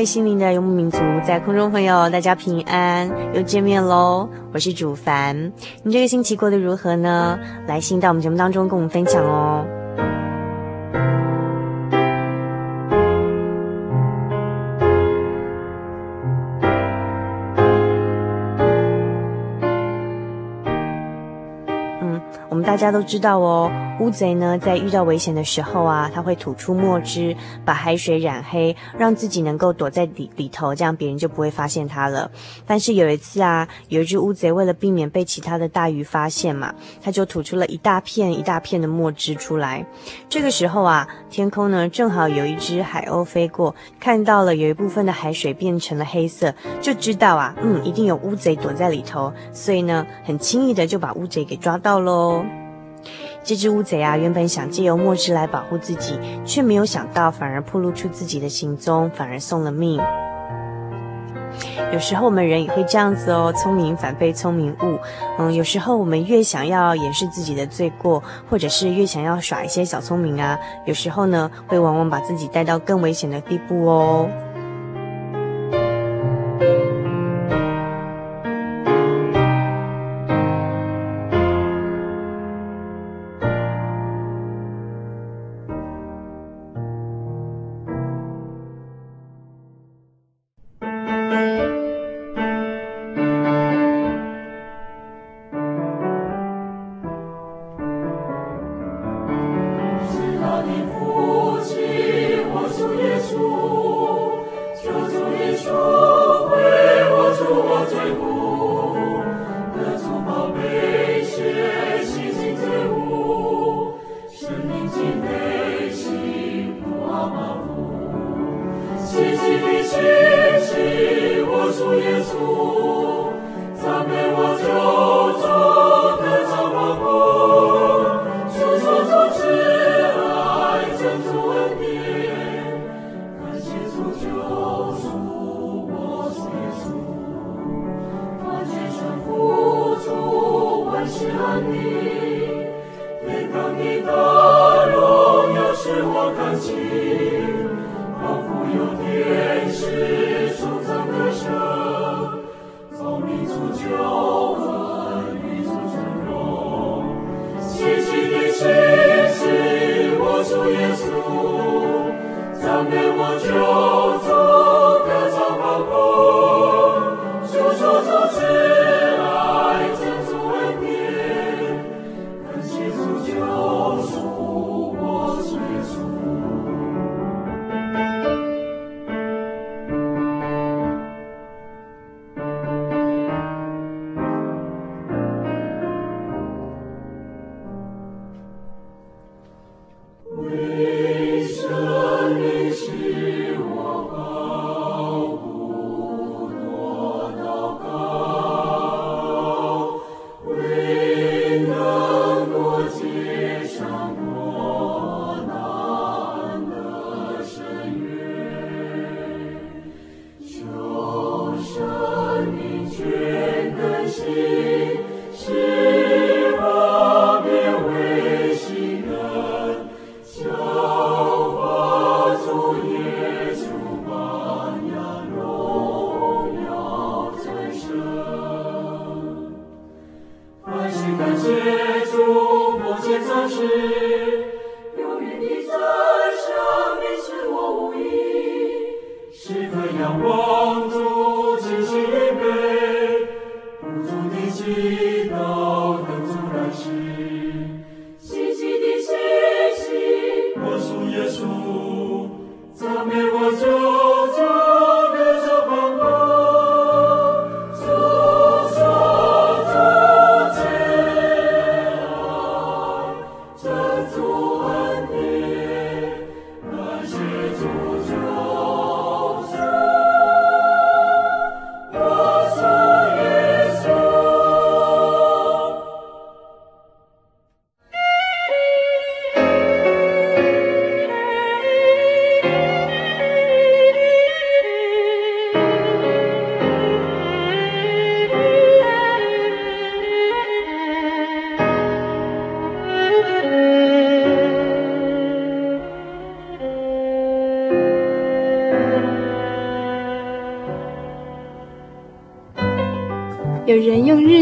位心灵的游牧民族，在空中朋友，大家平安，又见面喽！我是主凡，你这个星期过得如何呢？来信到我们节目当中跟我们分享哦。嗯，我们大家都知道哦，乌贼呢，在遇到危险的时候啊，它会吐出墨汁，把海水染黑，让自己能够躲在里里头，这样别人就不会发现它了。但是有一次啊，有一只乌贼为了避免被其他的大鱼发现嘛，它就吐出了一大片一大片的墨汁出来。这个时候啊，天空呢正好有一只海鸥飞过，看到了有一部分的海水变成了黑色，就知道啊，嗯，一定有乌贼躲在里头，所以呢，很轻易的就把乌贼给抓到喽。这只乌贼啊，原本想借由墨汁来保护自己，却没有想到反而暴露出自己的行踪，反而送了命。有时候我们人也会这样子哦，聪明反被聪明误。嗯，有时候我们越想要掩饰自己的罪过，或者是越想要耍一些小聪明啊，有时候呢，会往往把自己带到更危险的地步哦。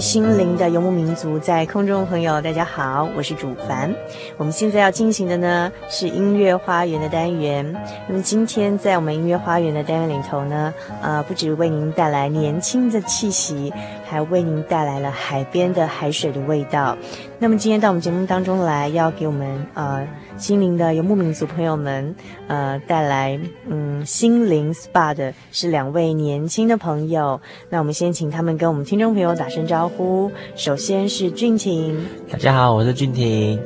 心灵的游牧民族，在空中朋友，大家好，我是主凡。我们现在要进行的呢是音乐花园的单元。那么今天在我们音乐花园的单元里头呢，呃，不止为您带来年轻的气息，还为您带来了海边的海水的味道。那么今天到我们节目当中来，要给我们呃。心灵的游牧民族朋友们，呃，带来嗯心灵 SPA 的是两位年轻的朋友。那我们先请他们跟我们听众朋友打声招呼。首先是俊廷，大家好，我是俊廷。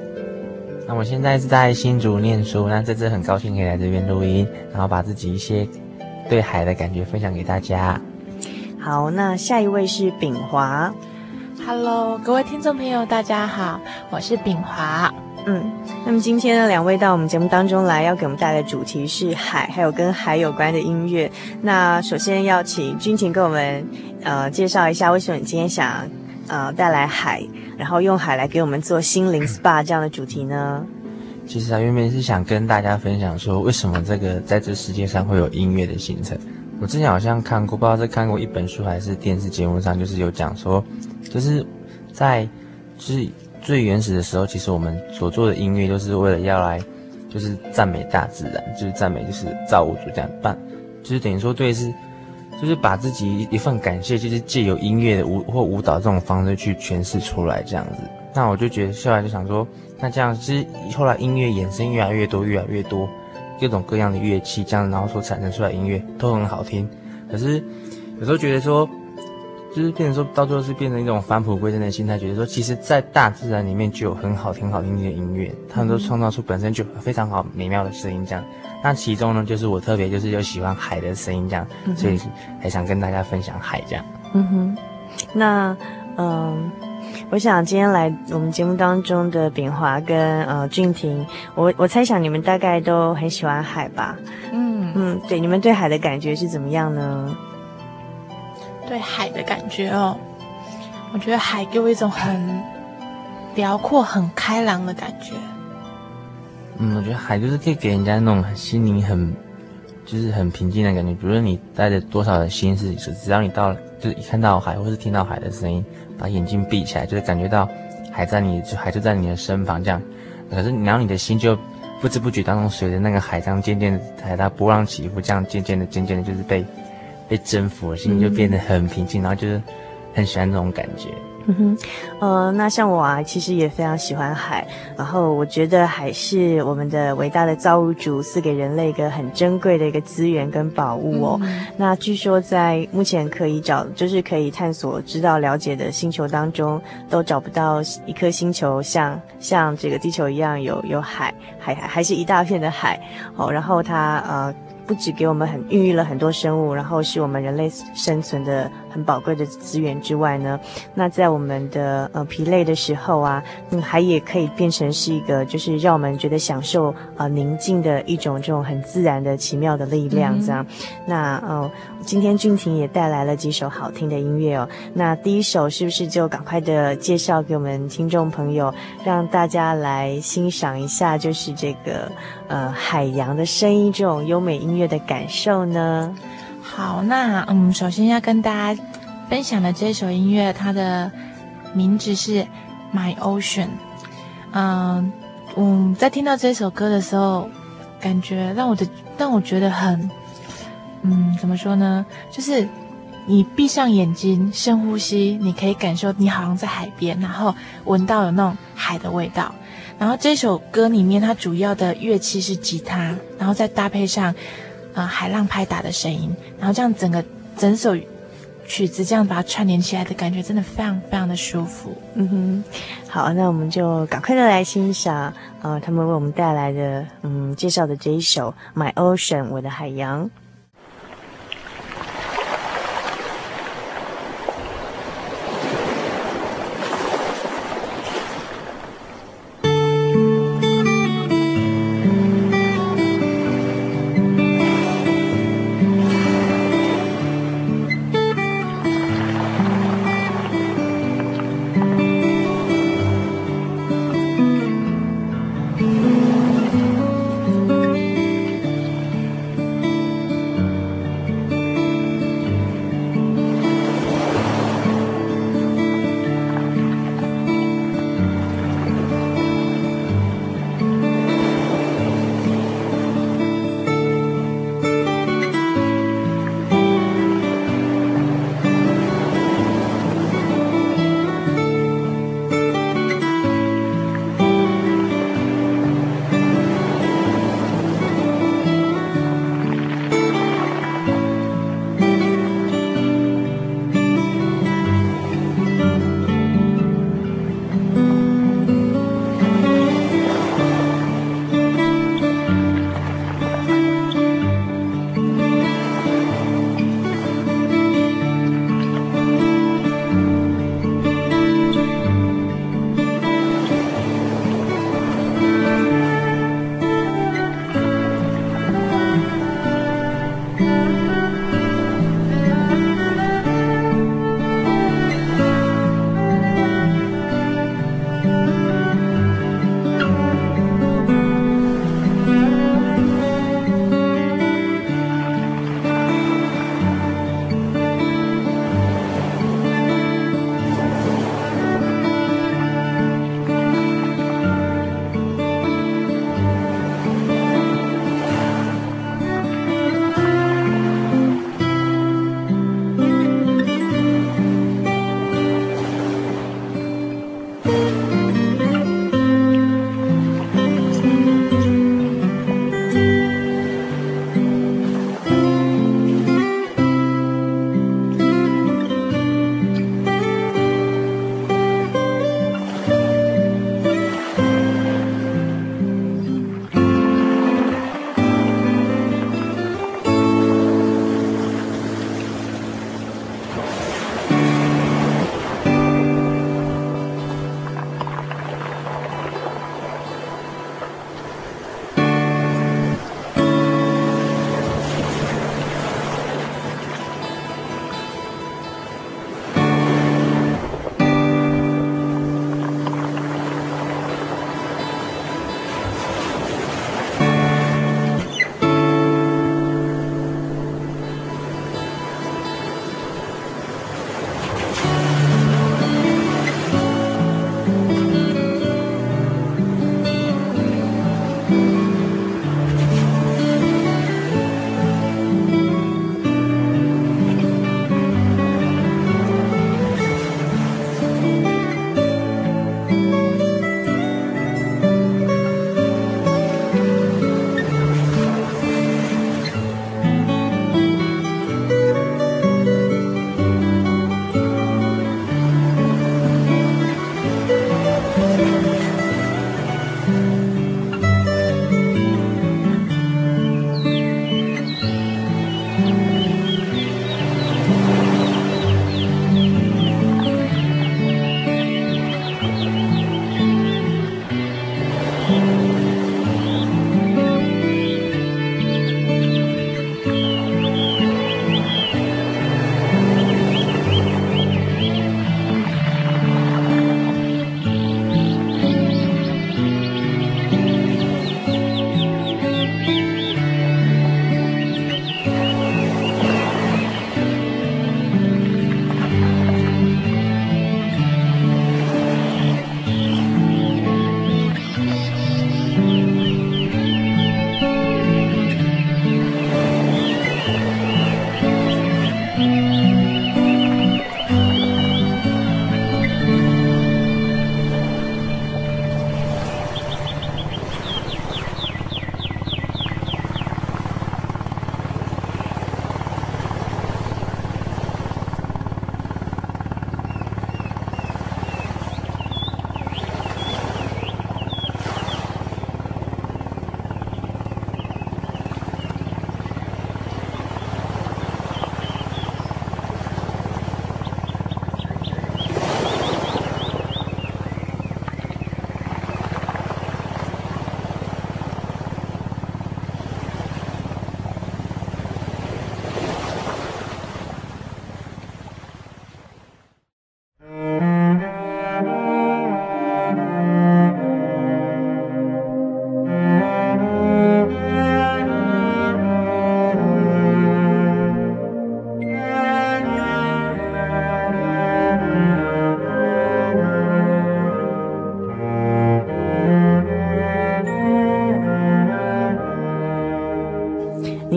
那我现在是在新竹念书，那这次很高兴可以来这边录音，然后把自己一些对海的感觉分享给大家。好，那下一位是秉华。Hello，各位听众朋友，大家好，我是秉华。嗯，那么今天呢，两位到我们节目当中来，要给我们带来的主题是海，还有跟海有关的音乐。那首先要请君晴跟我们呃介绍一下，为什么你今天想呃带来海，然后用海来给我们做心灵 SPA 这样的主题呢？其实啊，原本是想跟大家分享说，为什么这个在这世界上会有音乐的形成。我之前好像看过，不知道是看过一本书还是电视节目上，就是有讲说，就是在就是。最原始的时候，其实我们所做的音乐都是为了要来，就是赞美大自然，就是赞美就是造物主这样办，就是等于说对是，就是把自己一份感谢，就是借由音乐的舞或舞蹈这种方式去诠释出来这样子。那我就觉得后来就想说，那这样其实后来音乐衍生越来越多，越来越多各种各样的乐器，这样然后所产生出来音乐都很好听。可是有时候觉得说。就是变成说，到最后是变成一种返璞归真的心态，觉得说，其实，在大自然里面就有很好听、好听的音乐，他们都创造出本身就非常好、美妙的声音。这样，那其中呢，就是我特别就是有喜欢海的声音，这样，所以还想跟大家分享海这样。嗯哼，那嗯，我想今天来我们节目当中的秉华跟呃俊廷，我我猜想你们大概都很喜欢海吧？嗯嗯，对，你们对海的感觉是怎么样呢？对海的感觉哦，我觉得海给我一种很辽阔、很开朗的感觉。嗯，我觉得海就是可以给人家那种心灵很，就是很平静的感觉。比如说你带着多少的心事，只要你到，就是一看到海，或是听到海的声音，把眼睛闭起来，就是感觉到海在你，就海就在你的身旁这样。可是然后你的心就不知不觉当中随着那个海这样渐渐，海它波浪起伏，这样渐渐的、渐渐的，就是被。被征服了，心情就变得很平静，嗯、然后就是很喜欢这种感觉。嗯哼，呃，那像我啊，其实也非常喜欢海。然后我觉得海是我们的伟大的造物主赐给人类一个很珍贵的一个资源跟宝物哦。嗯、那据说在目前可以找，就是可以探索、知道、了解的星球当中，都找不到一颗星球像像这个地球一样有有海，海还是一大片的海哦。然后它呃。不止给我们很孕育了很多生物，然后是我们人类生存的很宝贵的资源之外呢，那在我们的呃疲累的时候啊，嗯，还也可以变成是一个就是让我们觉得享受啊、呃、宁静的一种这种很自然的奇妙的力量，这样。嗯、那呃，今天俊婷也带来了几首好听的音乐哦。那第一首是不是就赶快的介绍给我们听众朋友，让大家来欣赏一下，就是这个呃海洋的声音这种优美音乐的感受呢？好，那嗯，首先要跟大家分享的这首音乐，它的名字是《My Ocean》。嗯嗯，在听到这首歌的时候，感觉让我的让我觉得很，嗯，怎么说呢？就是你闭上眼睛，深呼吸，你可以感受你好像在海边，然后闻到有那种海的味道。然后这首歌里面，它主要的乐器是吉他，然后再搭配上。啊、海浪拍打的声音，然后这样整个整首曲子这样把它串联起来的感觉，真的非常非常的舒服。嗯哼，好，那我们就赶快的来欣赏，呃，他们为我们带来的，嗯，介绍的这一首《My Ocean》，我的海洋。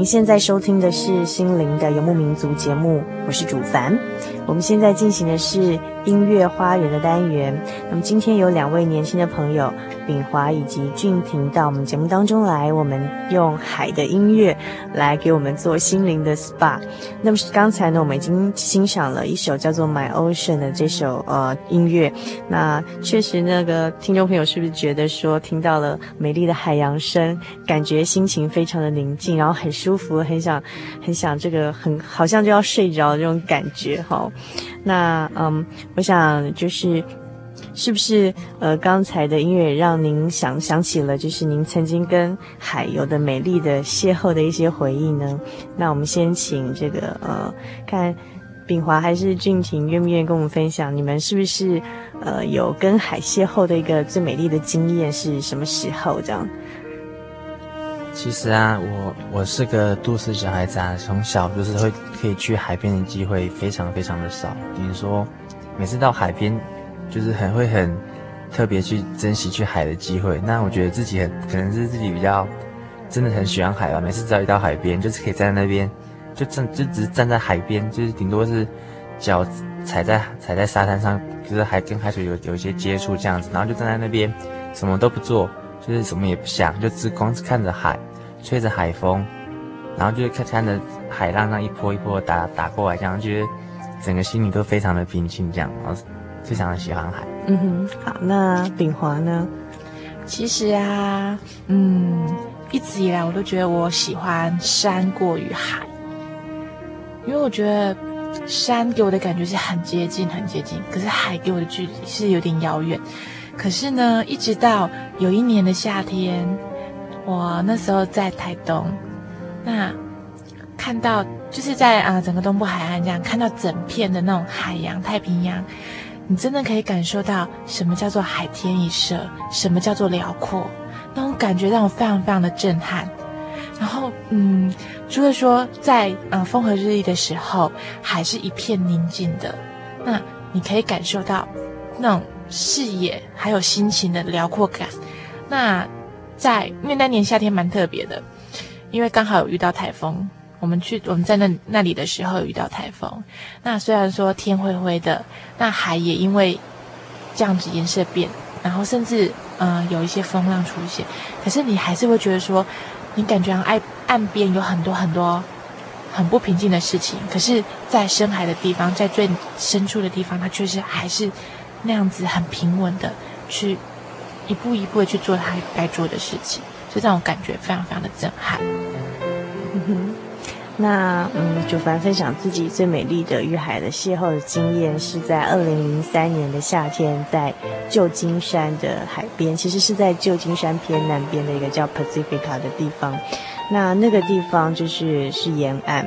现在收听的是《心灵的游牧民族》节目，我是主凡。我们现在进行的是音乐花园的单元。那么今天有两位年轻的朋友，秉华以及俊廷到我们节目当中来，我们用海的音乐来给我们做心灵的 SPA。那么刚才呢，我们已经欣赏了一首叫做《My Ocean》的这首呃音乐。那确实，那个听众朋友是不是觉得说听到了美丽的海洋声，感觉心情非常的宁静，然后很舒服，很想很想这个很好像就要睡着这种感觉哈？那嗯，我想就是。是不是呃，刚才的音乐让您想想起了，就是您曾经跟海有的美丽的邂逅的一些回忆呢？那我们先请这个呃，看秉华还是俊廷愿不愿意跟我们分享，你们是不是呃有跟海邂逅的一个最美丽的经验是什么时候？这样？其实啊，我我是个都市小孩子啊，从小就是会可以去海边的机会非常非常的少。比如说，每次到海边。就是很会很特别去珍惜去海的机会。那我觉得自己很可能是自己比较真的很喜欢海吧。每次只要一到海边，就是可以站在那边，就站就只是站在海边，就是顶多是脚踩在踩在沙滩上，就是还跟海水有有一些接触这样子。然后就站在那边，什么都不做，就是什么也不想，就只光是看着海，吹着海风，然后就是看看着海浪那一波一波打打过来，这样觉得整个心里都非常的平静，这样。然后非常的喜欢海，嗯哼，好，那秉华呢？其实啊，嗯，一直以来我都觉得我喜欢山过于海，因为我觉得山给我的感觉是很接近，很接近，可是海给我的距离是有点遥远。可是呢，一直到有一年的夏天，我那时候在台东，那看到就是在啊、呃、整个东部海岸这样看到整片的那种海洋，太平洋。你真的可以感受到什么叫做海天一色，什么叫做辽阔，那种感觉让我非常非常的震撼。然后，嗯，除了说在呃风和日丽的时候，海是一片宁静的，那你可以感受到那种视野还有心情的辽阔感。那在因为那年夏天蛮特别的，因为刚好有遇到台风。我们去我们在那那里的时候遇到台风，那虽然说天灰灰的，那海也因为这样子颜色变，然后甚至嗯、有一些风浪出现，可是你还是会觉得说，你感觉岸岸边有很多很多很不平静的事情，可是，在深海的地方，在最深处的地方，它确实还是那样子很平稳的去一步一步的去做它该做的事情，所以这种感觉非常非常的震撼。那嗯，主凡分享自己最美丽的与海的邂逅的经验，是在二零零三年的夏天，在旧金山的海边，其实是在旧金山偏南边的一个叫 Pacifica 的地方。那那个地方就是是沿岸，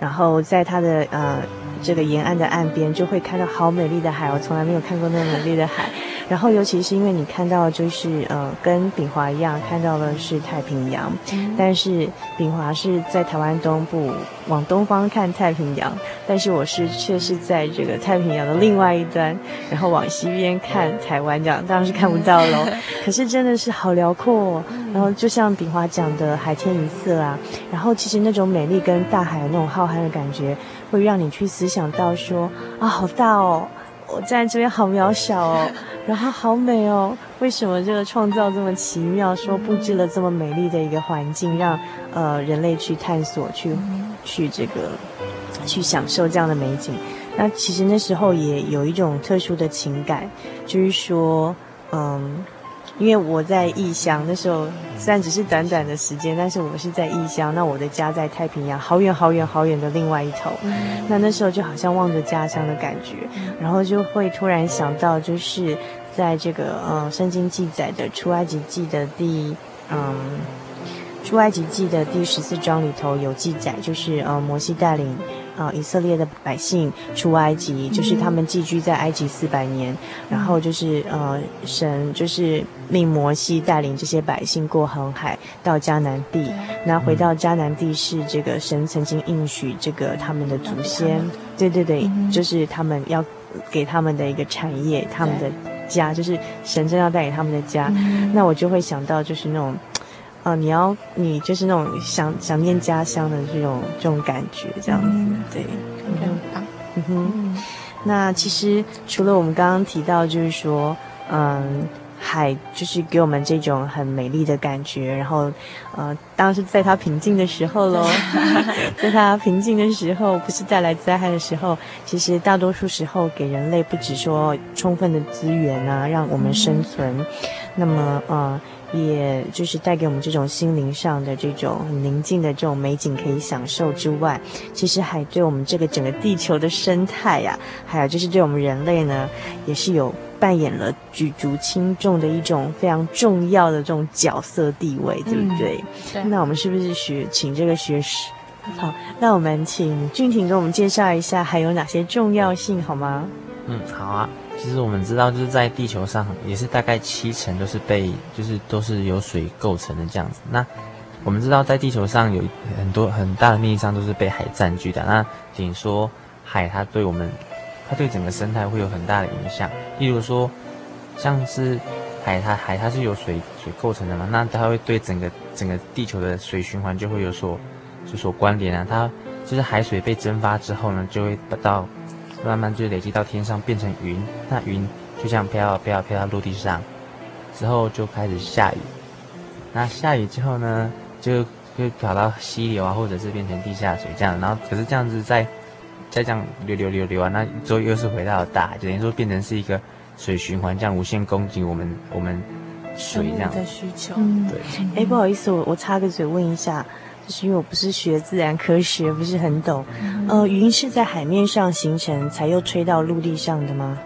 然后在它的呃这个沿岸的岸边，就会看到好美丽的海，我从来没有看过那么美丽的海。然后，尤其是因为你看到就是呃，跟秉华一样看到的是太平洋，嗯、但是秉华是在台湾东部往东方看太平洋，但是我是却是在这个太平洋的另外一端，然后往西边看台湾，这样当然是看不到喽。可是真的是好辽阔哦，然后就像秉华讲的海天一色啊，然后其实那种美丽跟大海那种浩瀚的感觉，会让你去思想到说啊，好大哦。我站在这边好渺小哦，然后好美哦。为什么这个创造这么奇妙？说布置了这么美丽的一个环境，让呃人类去探索、去去这个去享受这样的美景。那其实那时候也有一种特殊的情感，就是说，嗯。因为我在异乡，那时候虽然只是短短的时间，但是我是在异乡。那我的家在太平洋，好远好远好远的另外一头。嗯、那那时候就好像望着家乡的感觉，嗯、然后就会突然想到，就是在这个呃圣经记载的出埃及记的第嗯出埃及记的第十四章里头有记载，就是呃摩西带领。啊，以色列的百姓出埃及，就是他们寄居在埃及四百年，嗯、然后就是呃，神就是命摩西带领这些百姓过红海到迦南地。那回到迦南地是这个神曾经应许这个他们的祖先，对对对，嗯、就是他们要给他们的一个产业，他们的家，就是神真要带给他们的家。嗯、那我就会想到就是那种。呃，你要你就是那种想想念家乡的这种这种感觉，这样子，嗯、对，很棒。嗯哼，嗯那其实除了我们刚刚提到，就是说，嗯。海就是给我们这种很美丽的感觉，然后，呃，当然是在它平静的时候喽，在它平静的时候，不是带来灾害的时候，其实大多数时候给人类不只说充分的资源啊，让我们生存，嗯、那么，呃，也就是带给我们这种心灵上的这种很宁静的这种美景可以享受之外，其实海对我们这个整个地球的生态呀、啊，还有就是对我们人类呢，也是有。扮演了举足轻重的一种非常重要的这种角色地位，对不对？嗯、对。那我们是不是学请这个学士？好，那我们请俊廷给我们介绍一下还有哪些重要性，好吗？嗯，好啊。其实我们知道，就是在地球上也是大概七成都是被，就是都是由水构成的这样子。那我们知道，在地球上有很多很大的面积上都是被海占据的。那仅说，海它对我们。它对整个生态会有很大的影响，例如说，像是海，它海它是由水水构成的嘛，那它会对整个整个地球的水循环就会有所有所关联啊。它就是海水被蒸发之后呢，就会到慢慢就累积到天上变成云，那云就像飘啊飘啊飘到陆地上，之后就开始下雨，那下雨之后呢，就就跑到溪流啊，或者是变成地下水这样，然后可是这样子在。再这样流流流流啊，那之后又是回到大海，就等于说变成是一个水循环，这样无限供给我们我们水这样的需求。嗯，对。哎，不好意思，我我插个嘴问一下，就是因为我不是学自然科学，不是很懂。嗯、呃，云是在海面上形成，才又吹到陆地上的吗？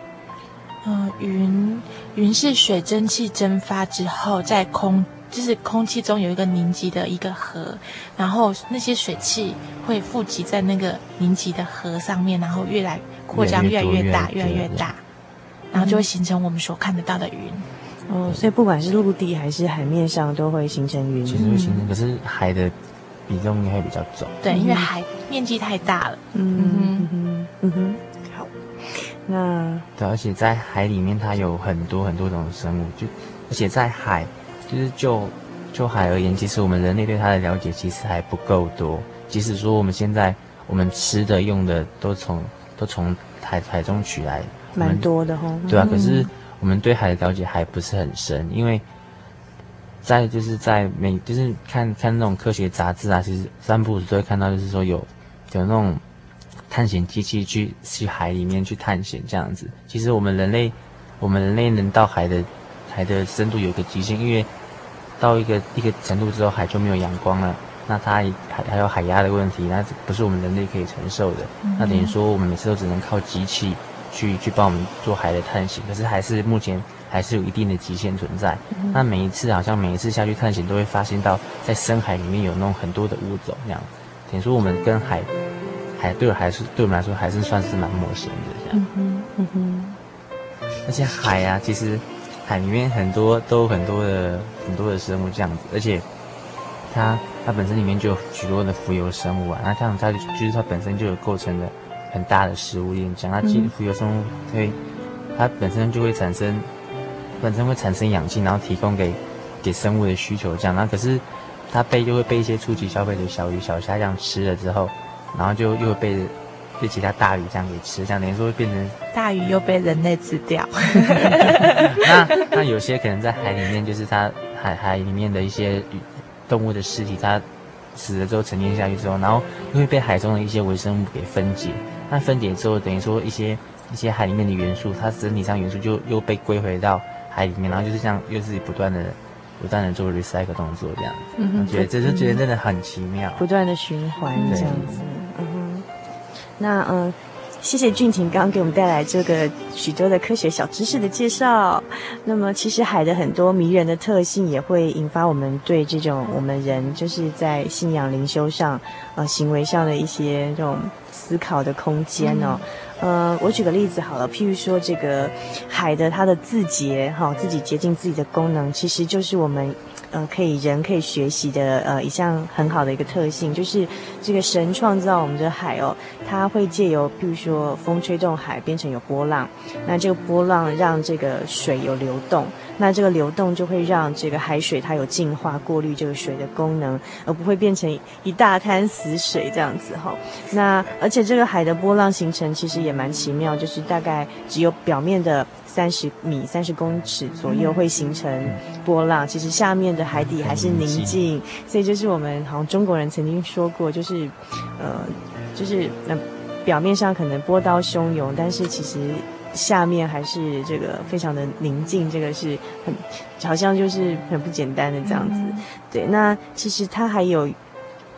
嗯、呃，云云是水蒸气蒸发之后在空。就是空气中有一个凝集的一个核，然后那些水汽会富集在那个凝集的核上面，然后越来扩张，越来越大，越来越大，然后就会形成我们所看得到的云。哦，所以不管是陆地还是海面上都会形成云。其实会形成，可是海的比重应该会比较重。对，因为海面积太大了。嗯嗯嗯嗯哼。好，那对，而且在海里面它有很多很多种生物，就而且在海。其实就就海而言，其实我们人类对它的了解其实还不够多。即使说我们现在我们吃的用的都从都从海海中取来，蛮多的哈。对啊，可是我们对海的了解还不是很深，因为在就是在每就是看看那种科学杂志啊，其实三不五时都会看到，就是说有有那种探险机器去去海里面去探险这样子。其实我们人类我们人类能到海的海的深度有一个极限，因为到一个一个程度之后，海就没有阳光了，那它还还有海压的问题，那不是我们人类可以承受的。嗯、那等于说，我们每次都只能靠机器去去帮我们做海的探险，可是还是目前还是有一定的极限存在。嗯、那每一次好像每一次下去探险，都会发现到在深海里面有那种很多的物种，这样等于说我们跟海海对我还是对我们来说还是算是蛮陌生的这样。嗯哼，嗯哼。而且海啊，其实。海里面很多都有很多的很多的生物这样子，而且它它本身里面就有许多的浮游生物啊，那这样它就是它本身就有构成的很大的食物链，讲它其实浮游生物会它本身就会产生本身会产生氧气，然后提供给给生物的需求这样，那可是它被就会被一些初级消费者小鱼小虾这样吃了之后，然后就又会被。被其他大鱼这样给吃，这样等于说会变成大鱼又被人类吃掉。那那有些可能在海里面，就是它海海里面的一些动物的尸体，它死了之后沉淀下去之后，然后又会被海中的一些微生物给分解。那分解之后，等于说一些一些海里面的元素，它整体上元素就又被归回到海里面，然后就是这样又是不断的不断的做 recycle 动作这样子。嗯，我觉得这就觉得真的很奇妙，不断的循环这样子。那嗯，谢谢俊廷刚刚给我们带来这个许多的科学小知识的介绍。那么，其实海的很多迷人的特性也会引发我们对这种我们人就是在信仰灵修上、呃行为上的一些这种思考的空间哦。嗯、呃，我举个例子好了，譬如说这个海的它的自洁哈、哦，自己洁净自己的功能，其实就是我们。呃可以人可以学习的呃一项很好的一个特性，就是这个神创造我们的海哦，它会借由譬如说风吹动海变成有波浪，那这个波浪让这个水有流动。那这个流动就会让这个海水它有净化、过滤这个水的功能，而不会变成一大滩死水这样子哈。那而且这个海的波浪形成其实也蛮奇妙，就是大概只有表面的三十米、三十公尺左右会形成波浪，其实下面的海底还是宁静。所以就是我们好像中国人曾经说过，就是呃，就是那表面上可能波涛汹涌，但是其实。下面还是这个非常的宁静，这个是很好像就是很不简单的这样子。嗯、对，那其实它还有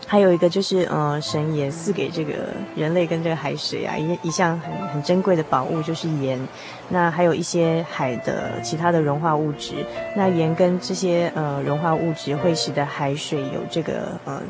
还有一个就是，呃，神也赐给这个人类跟这个海水啊一一项很很珍贵的宝物，就是盐。那还有一些海的其他的融化物质，那盐跟这些呃融化物质会使得海水有这个呃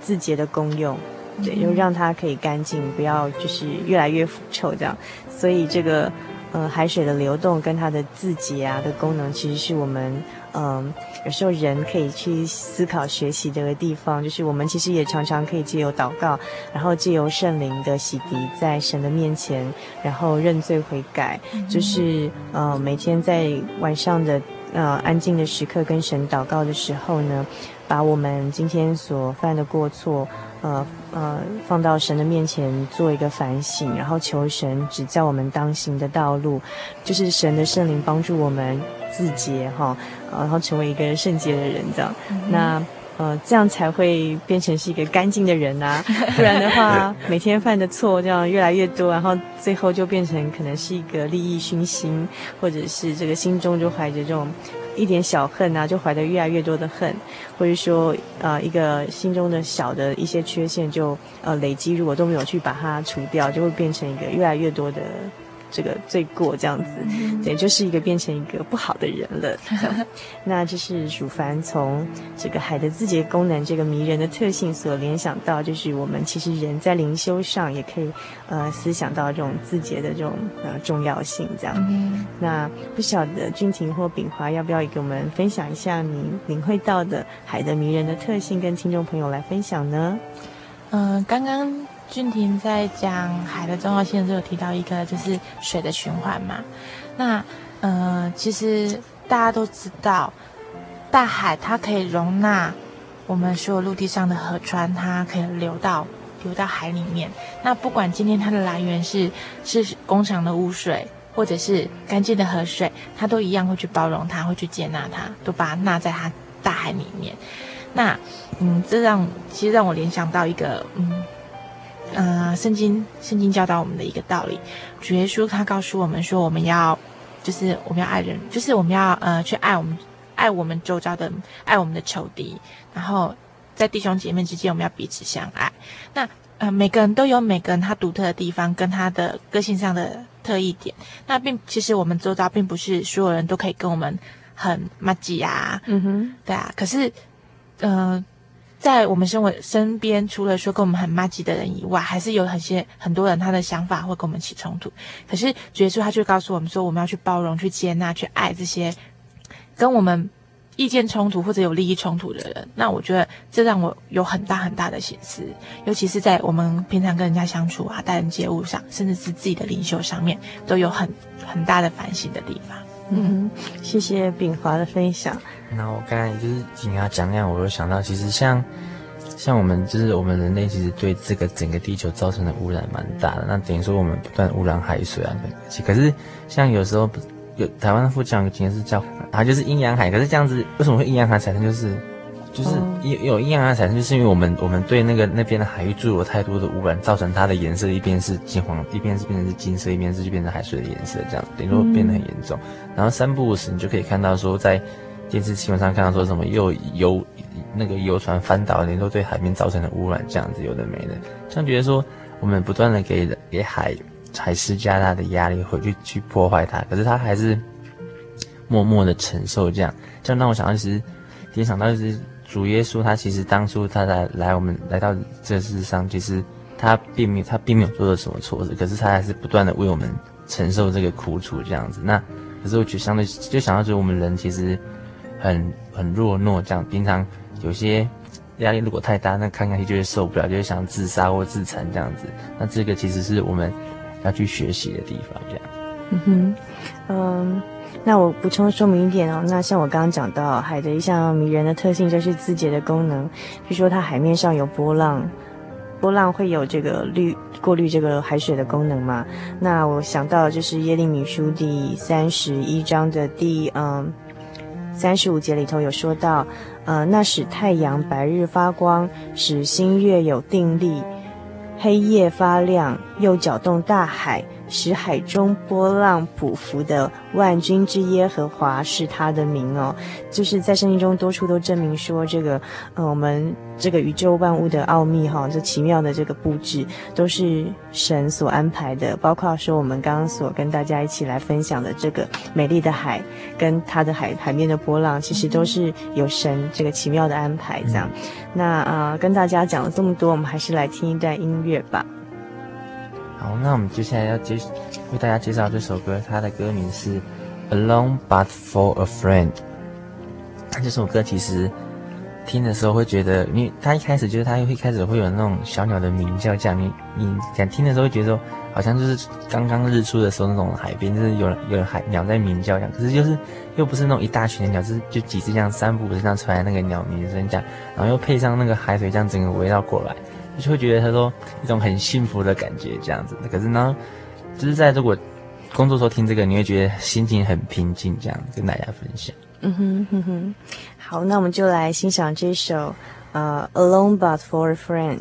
自洁的功用，对，就让它可以干净，不要就是越来越腐臭这样。所以这个。呃，海水的流动跟它的自洁啊的功能，其实是我们嗯、呃、有时候人可以去思考学习的地方。就是我们其实也常常可以借由祷告，然后借由圣灵的洗涤，在神的面前，然后认罪悔改。就是呃每天在晚上的呃安静的时刻跟神祷告的时候呢，把我们今天所犯的过错。呃呃，放到神的面前做一个反省，然后求神指教我们当行的道路，就是神的圣灵帮助我们自洁哈，然后成为一个圣洁的人这样。嗯、那呃，这样才会变成是一个干净的人呐、啊，不然的话，每天犯的错这样越来越多，然后最后就变成可能是一个利益熏心，或者是这个心中就怀着这种。一点小恨啊，就怀得越来越多的恨，或者说，呃，一个心中的小的一些缺陷就呃累积，如果都没有去把它除掉，就会变成一个越来越多的。这个罪过这样子，对，就是一个变成一个不好的人了。那这是蜀凡从这个海的字节功能这个迷人的特性所联想到，就是我们其实人在灵修上也可以呃思想到这种字节的这种呃重要性这样。嗯、那不晓得俊婷或炳华要不要给我们分享一下你领会到的海的迷人的特性，跟听众朋友来分享呢？嗯、呃，刚刚。俊廷在讲海的重要性的时候，提到一个就是水的循环嘛。那呃，其实大家都知道，大海它可以容纳我们所有陆地上的河川，它可以流到流到海里面。那不管今天它的来源是是工厂的污水，或者是干净的河水，它都一样会去包容它，会去接纳它，都把它纳在它大海里面。那嗯，这让其实让我联想到一个嗯。呃，圣经圣经教导我们的一个道理，主耶稣他告诉我们说，我们要就是我们要爱人，就是我们要呃去爱我们爱我们周遭的爱我们的仇敌，然后在弟兄姐妹之间我们要彼此相爱。那呃每个人都有每个人他独特的地方跟他的个性上的特异点。那并其实我们周遭并不是所有人都可以跟我们很麻吉啊，嗯哼，对啊。可是呃。在我们生活身边，除了说跟我们很麻吉的人以外，还是有很些很多人，他的想法会跟我们起冲突。可是主耶稣他就告诉我们说，我们要去包容、去接纳、去爱这些跟我们意见冲突或者有利益冲突的人。那我觉得这让我有很大很大的省思，尤其是在我们平常跟人家相处啊、待人接物上，甚至是自己的领袖上面，都有很很大的反省的地方。嗯，谢谢秉华的分享。那我刚才就是听他讲那样，我就想到，其实像像我们就是我们人类，其实对这个整个地球造成的污染蛮大的。那等于说我们不断污染海水啊，可是像有时候有台湾的副讲经是叫啊，就是阴阳海。可是这样子为什么会阴阳海产生？就是就是有有阴阳海产生，就是因为我们我们对那个那边的海域注入了太多的污染，造成它的颜色一边是金黄，一边是变成是金色，一边是就变成海水的颜色，这样等于说变得很严重。然后三不五时你就可以看到说在。电视新闻上看到说什么又游那个游船翻倒，连都对海面造成的污染，这样子有的没的，像觉得说我们不断的给给海海施加大的压力，回去去破坏它，可是它还是默默的承受这样，这样让我想到其实联想到就是主耶稣他其实当初他来来我们来到这世上，其实他并没有他并没有做错什么错事，可是他还是不断的为我们承受这个苦楚这样子。那可是我觉得相对就想到说我们人其实。很很弱懦，这样平常有些压力如果太大，那看看去就会受不了，就会想自杀或自残这样子。那这个其实是我们要去学习的地方，这样。嗯哼，嗯，那我补充说明一点哦。那像我刚刚讲到海的一项迷人的特性就是自洁的功能，比如说它海面上有波浪。波浪会有这个滤过滤这个海水的功能嘛？那我想到就是耶利米书第三十一章的第嗯三十五节里头有说到，呃，那使太阳白日发光，使星月有定力，黑夜发亮，又搅动大海。使海中波浪匍匐的万军之耶和华是他的名哦，就是在圣经中多处都证明说这个，呃，我们这个宇宙万物的奥秘哈，这奇妙的这个布置都是神所安排的，包括说我们刚刚所跟大家一起来分享的这个美丽的海，跟它的海海面的波浪，其实都是有神这个奇妙的安排这样。那啊，呃，跟大家讲了这么多，我们还是来听一段音乐吧。好，那我们接下来要介为大家介绍这首歌，它的歌名是《Alone But For A Friend》。这首歌其实听的时候会觉得，因为它一开始就是它一开始会有那种小鸟的鸣叫，这样你你想听的时候会觉得说，好像就是刚刚日出的时候那种海边，就是有有海鸟在鸣叫一样。可是就是又不是那种一大群的鸟，就是就几只这样三不五时这样传来那个鸟鸣声这样，然后又配上那个海水这样整个围绕过来。就会觉得他说一种很幸福的感觉这样子，可是呢，就是在如果工作时候听这个，你会觉得心情很平静，这样跟大家分享。嗯哼哼哼，好，那我们就来欣赏这首呃《Alone But For A Friend》。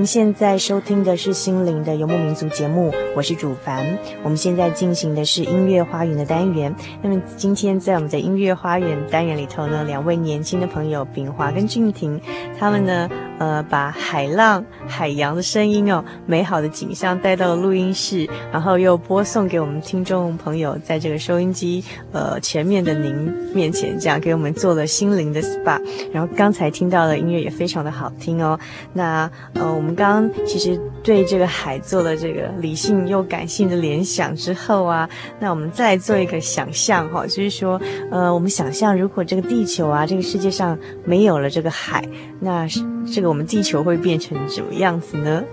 您现在收听的是心灵的游牧民族节目，我是主凡。我们现在进行的是音乐花园的单元。那么今天在我们的音乐花园单元里头呢，两位年轻的朋友秉华跟俊廷，他们呢，呃，把海浪、海洋的声音哦，美好的景象带到了录音室，然后又播送给我们听众朋友，在这个收音机呃前面的您面前，这样给我们做了心灵的 SPA。然后刚才听到的音乐也非常的好听哦。那呃。我们刚刚其实对这个海做了这个理性又感性的联想之后啊，那我们再做一个想象哈，就是说，呃，我们想象如果这个地球啊，这个世界上没有了这个海，那是这个我们地球会变成什么样子呢？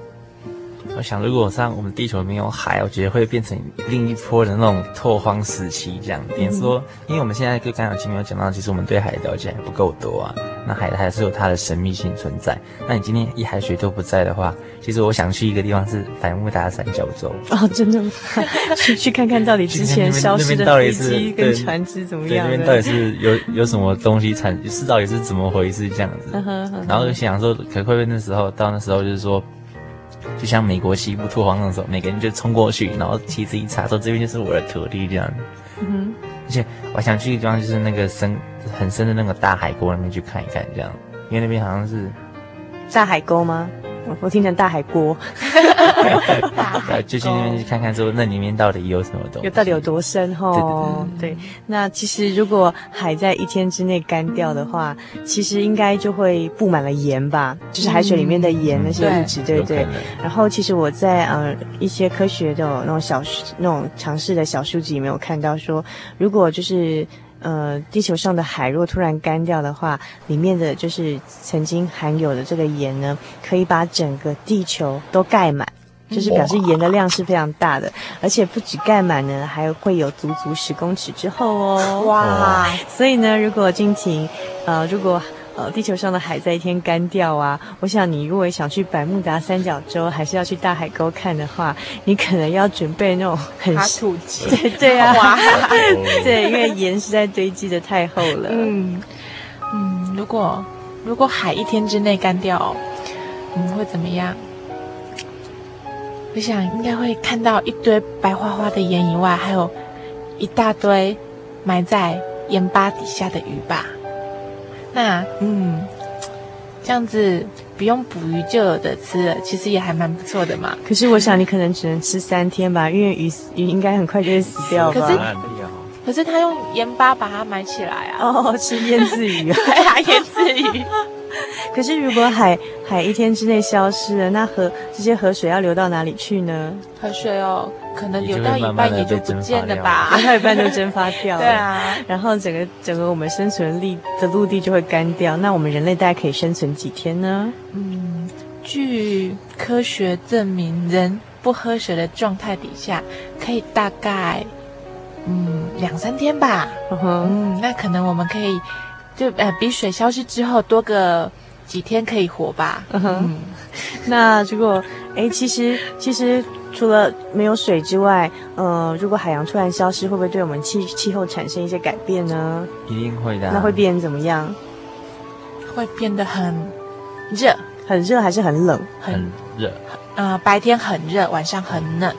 我想，如果像我们地球没有海，我觉得会变成另一波的那种拓荒时期这样。比如说，因为我们现在就刚才前面有讲到，其实我们对海的了解还不够多啊。那海还是有它的神秘性存在。那你今天一海水都不在的话，其实我想去一个地方是百慕达三角洲。哦，真的吗？去去看看到底之前消失的飞机跟船只怎么样？那边到底是有有什么东西产？是到底是怎么回事这样子？然后就想说，可会不会那时候到那时候就是说。就像美国西部拓荒的时候，每个人就冲过去，然后旗子一插，说这边就是我的土地这样。嗯哼。而且我想去的地方就是那个深很深的那个大海沟那边去看一看，这样，因为那边好像是大海沟吗？我听成大海锅，就去那边去看看，说那里面到底有什么东西，有到底有多深吼？对，对，那其实如果海在一天之内干掉的话，其实应该就会布满了盐吧，就是海水里面的盐那些物质，对不对？然后其实我在呃一些科学的那种小那种常识的小书籍里面有看到说，如果就是。呃，地球上的海如果突然干掉的话，里面的就是曾经含有的这个盐呢，可以把整个地球都盖满，就是表示盐的量是非常大的，而且不止盖满呢，还会有足足十公尺之后哦。哇！所以呢，如果今天，呃，如果。呃，地球上的海在一天干掉啊！我想你如果想去百慕达三角洲，还是要去大海沟看的话，你可能要准备那种很土机。对对啊，哇对，因为盐实在堆积的太厚了。嗯嗯，如果如果海一天之内干掉，嗯，会怎么样？我想应该会看到一堆白花花的盐以外，还有一大堆埋在盐巴底下的鱼吧。那嗯，这样子不用捕鱼就有的吃了，其实也还蛮不错的嘛。可是我想你可能只能吃三天吧，因为鱼鱼应该很快就会死掉吧。可是可是他用盐巴把它埋起来啊。哦，吃腌制鱼啊，对啊，腌制鱼。可是如果海海一天之内消失了，那河这些河水要流到哪里去呢？河水哦，可能流到一半也就不见了吧，流到一半就蒸发掉了。对啊，然后整个整个我们生存力的陆地就会干掉。那我们人类大概可以生存几天呢？嗯，据科学证明，人不喝水的状态底下，可以大概嗯两三天吧。Uh. 嗯，那可能我们可以。就呃，比水消失之后多个几天可以活吧。嗯哼，那如果哎，其实其实除了没有水之外，呃，如果海洋突然消失，会不会对我们气气候产生一些改变呢？一定会的。那会变怎么样？会变得很热，很热还是很冷？很热。呃，白天很热，晚上很冷。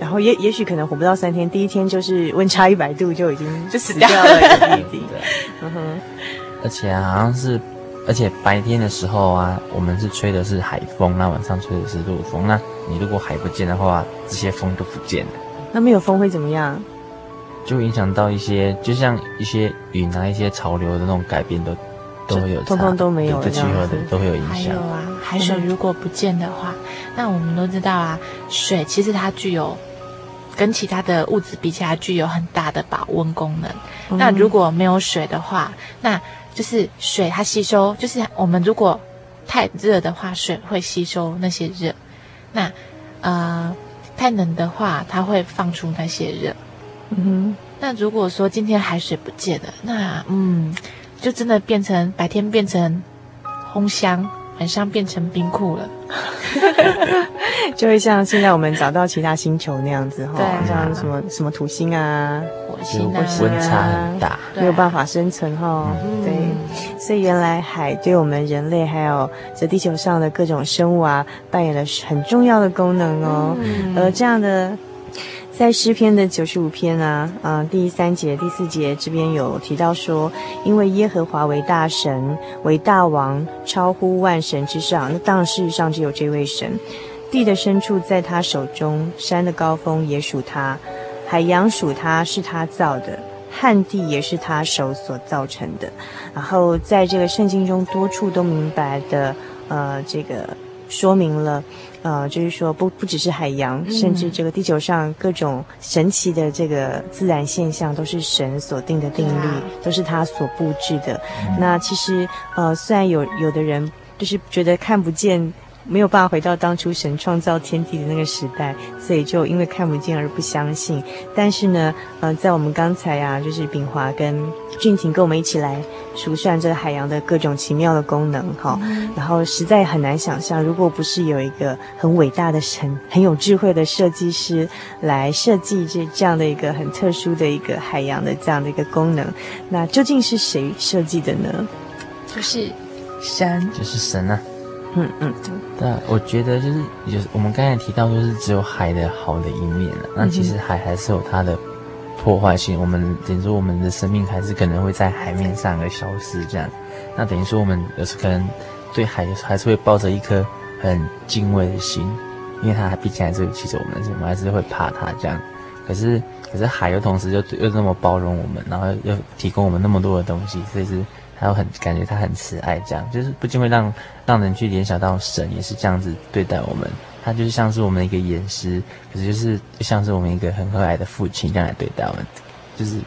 然后也也许可能活不到三天，第一天就是温差一百度就已经就死掉了。嗯哼，而且好像是，而且白天的时候啊，我们是吹的是海风，那晚上吹的是陆风。那你如果海不见的话，这些风都不见了。那没有风会怎么样？就影响到一些，就像一些云啊，一些潮流的那种改变都都会有，通通都没有，对气候的都会有影响。还有啊，海水如果不见的话，那我们都知道啊，水其实它具有。跟其他的物质比起来，具有很大的保温功能。嗯、那如果没有水的话，那就是水它吸收，就是我们如果太热的话，水会吸收那些热；那呃太冷的话，它会放出那些热。嗯哼。那如果说今天海水不见了，那嗯，就真的变成白天变成烘箱，晚上变成冰库了。就会像现在我们找到其他星球那样子哈，对像什么什么土星啊、火星啊，温差很大，没有办法生存哈。嗯、对，所以原来海对我们人类还有这地球上的各种生物啊，扮演了很重要的功能哦。嗯、而这样的。在诗篇的九十五篇啊，嗯、第三节、第四节这边有提到说，因为耶和华为大神，为大王，超乎万神之上。那当然，事实上只有这位神。地的深处在他手中，山的高峰也属他，海洋属他，是他造的，旱地也是他手所造成的。然后在这个圣经中多处都明白的，呃，这个说明了。呃，就是说不不只是海洋，甚至这个地球上各种神奇的这个自然现象，都是神所定的定律，啊、都是他所布置的。嗯、那其实呃，虽然有有的人就是觉得看不见。没有办法回到当初神创造天地的那个时代，所以就因为看不见而不相信。但是呢，呃，在我们刚才啊，就是秉华跟俊廷跟我们一起来数算这个海洋的各种奇妙的功能，哈、嗯。然后实在很难想象，如果不是有一个很伟大的神、很有智慧的设计师来设计这这样的一个很特殊的一个海洋的这样的一个功能，那究竟是谁设计的呢？就是神，就是神啊。嗯嗯，对，我觉得就是就是我们刚才提到，就是只有海的好的一面了。那其实海还是有它的破坏性。我们等于说，我们的生命还是可能会在海面上而消失这样。那等于说，我们有时可能对海还是会抱着一颗很敬畏的心，因为它毕竟还是有气着我们，我们还是会怕它这样。可是可是海又同时又又那么包容我们，然后又提供我们那么多的东西，所以是。还有很感觉他很慈爱，这样就是不禁会让让人去联想到神也是这样子对待我们，他就是像是我们一个严师，可是就是像是我们一个很和蔼的父亲这样来对待我们，就是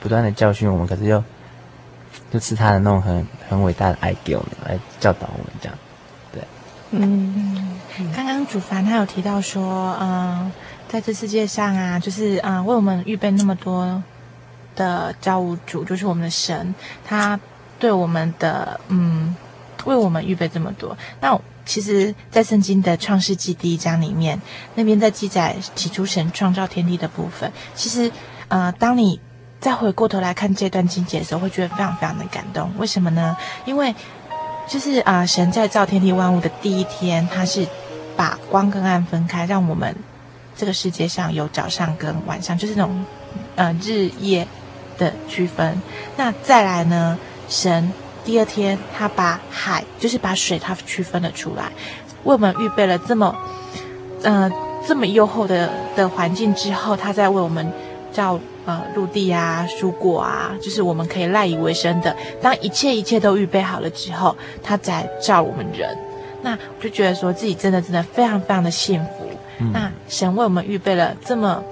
不断的教训我们，可是又就是他的那种很很伟大的爱给我们来教导我们这样，对，嗯，刚刚主凡他有提到说，嗯、在这世界上啊，就是啊、为我们预备那么多的造物主，就是我们的神，他。对我们的嗯，为我们预备这么多。那其实，在圣经的创世纪第一章里面，那边在记载起初神创造天地的部分。其实，呃，当你再回过头来看这段经节的时候，会觉得非常非常的感动。为什么呢？因为就是啊、神在造天地万物的第一天，他是把光跟暗分开，让我们这个世界上有早上跟晚上，就是那种呃日夜的区分。那再来呢？神第二天，他把海，就是把水，他区分了出来，为我们预备了这么，呃，这么优厚的的环境之后，他再为我们造呃陆地啊、蔬果啊，就是我们可以赖以为生的。当一切一切都预备好了之后，他再造我们人。那我就觉得说自己真的真的非常非常的幸福。嗯、那神为我们预备了这么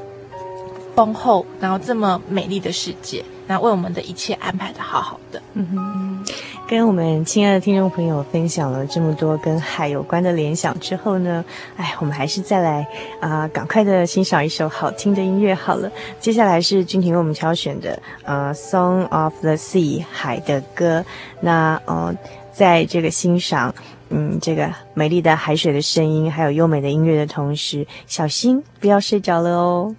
丰厚，然后这么美丽的世界。那为我们的一切安排的好好的，嗯哼，跟我们亲爱的听众朋友分享了这么多跟海有关的联想之后呢，哎，我们还是再来啊、赶快的欣赏一首好听的音乐好了。接下来是君婷为我们挑选的，呃，《Song of the Sea》海的歌。那呃，在这个欣赏嗯这个美丽的海水的声音，还有优美的音乐的同时，小心不要睡着了哦。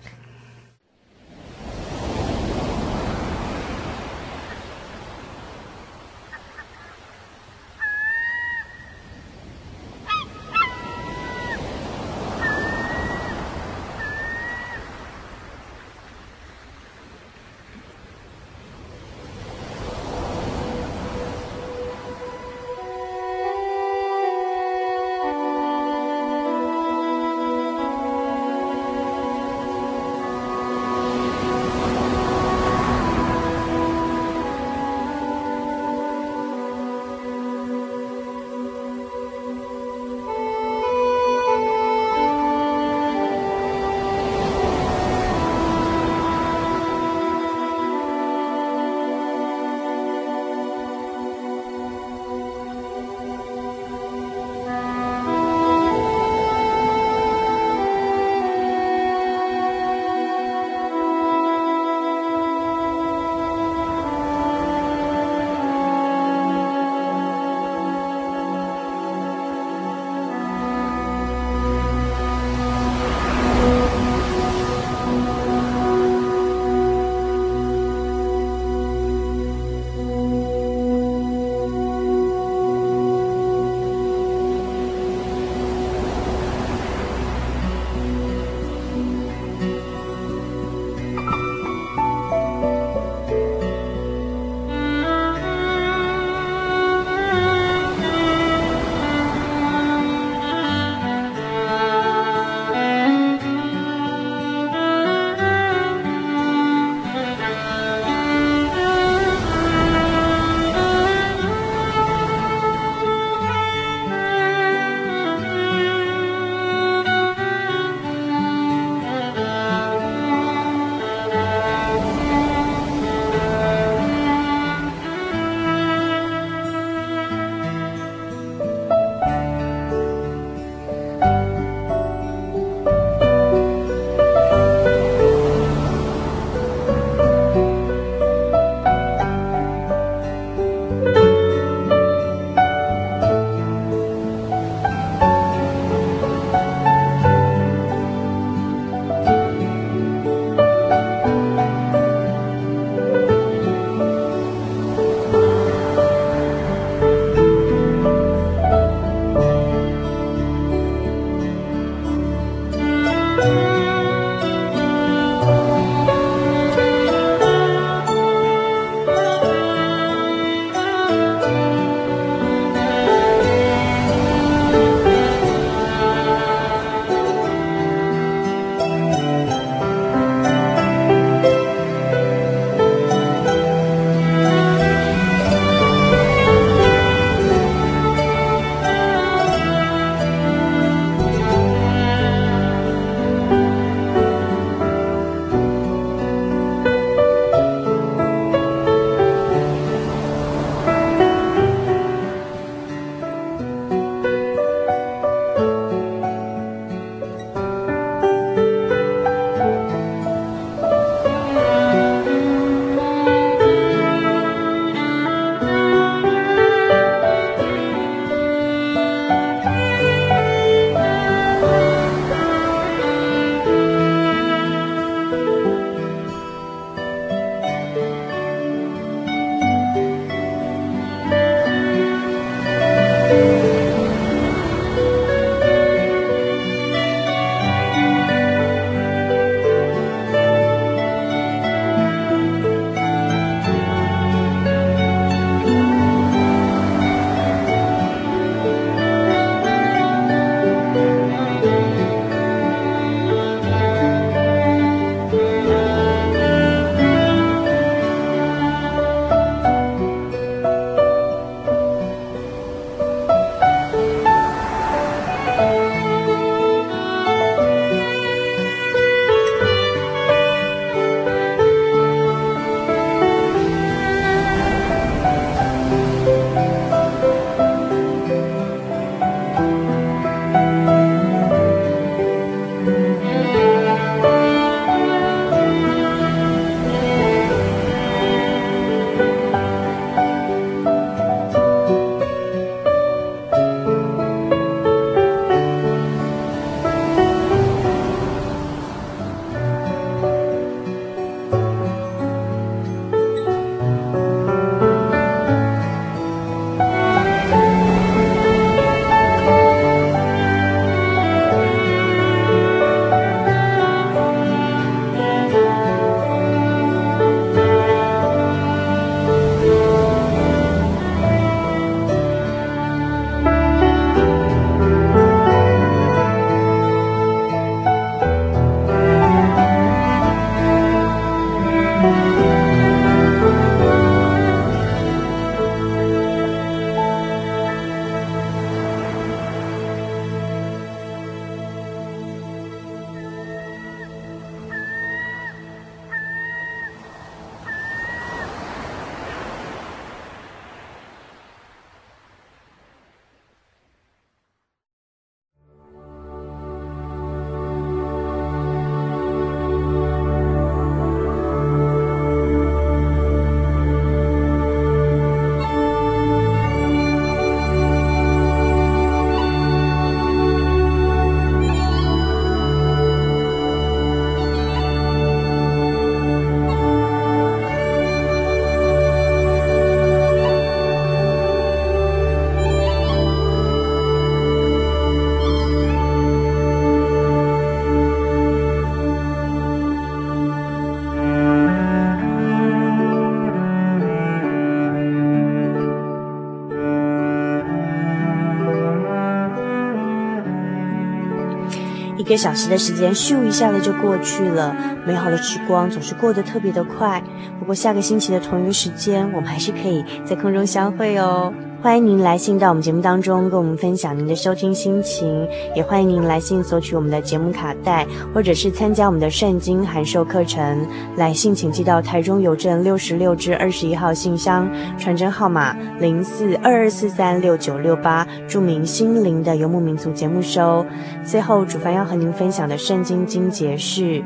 一个小时的时间咻一下的就过去了，美好的时光总是过得特别的快。不过下个星期的同一个时间，我们还是可以在空中相会哦。欢迎您来信到我们节目当中，跟我们分享您的收听心情，也欢迎您来信索取我们的节目卡带，或者是参加我们的圣经函授课程。来信请寄到台中邮政六十六至二十一号信箱，传真号码零四二二四三六九六八，注明“心灵的游牧民族”节目收。最后，主凡要和您分享的圣经经节是《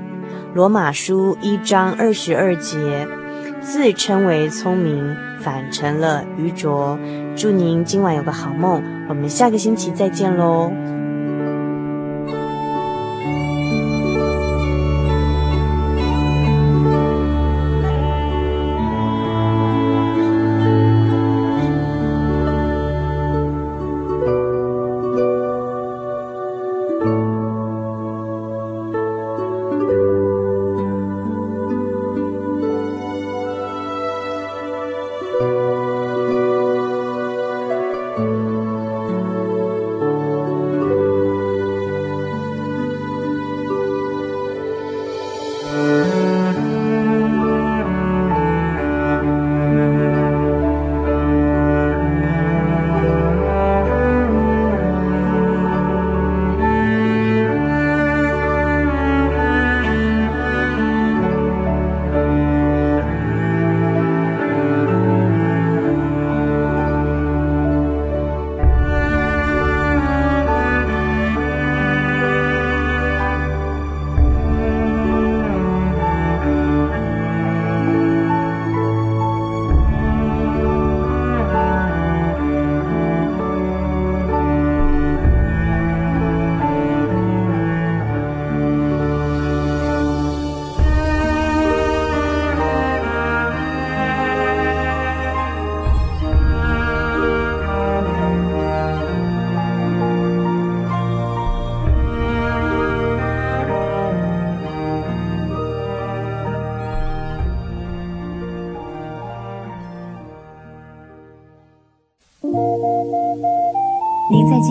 罗马书》一章二十二节。自称为聪明，反成了愚拙。祝您今晚有个好梦，我们下个星期再见喽。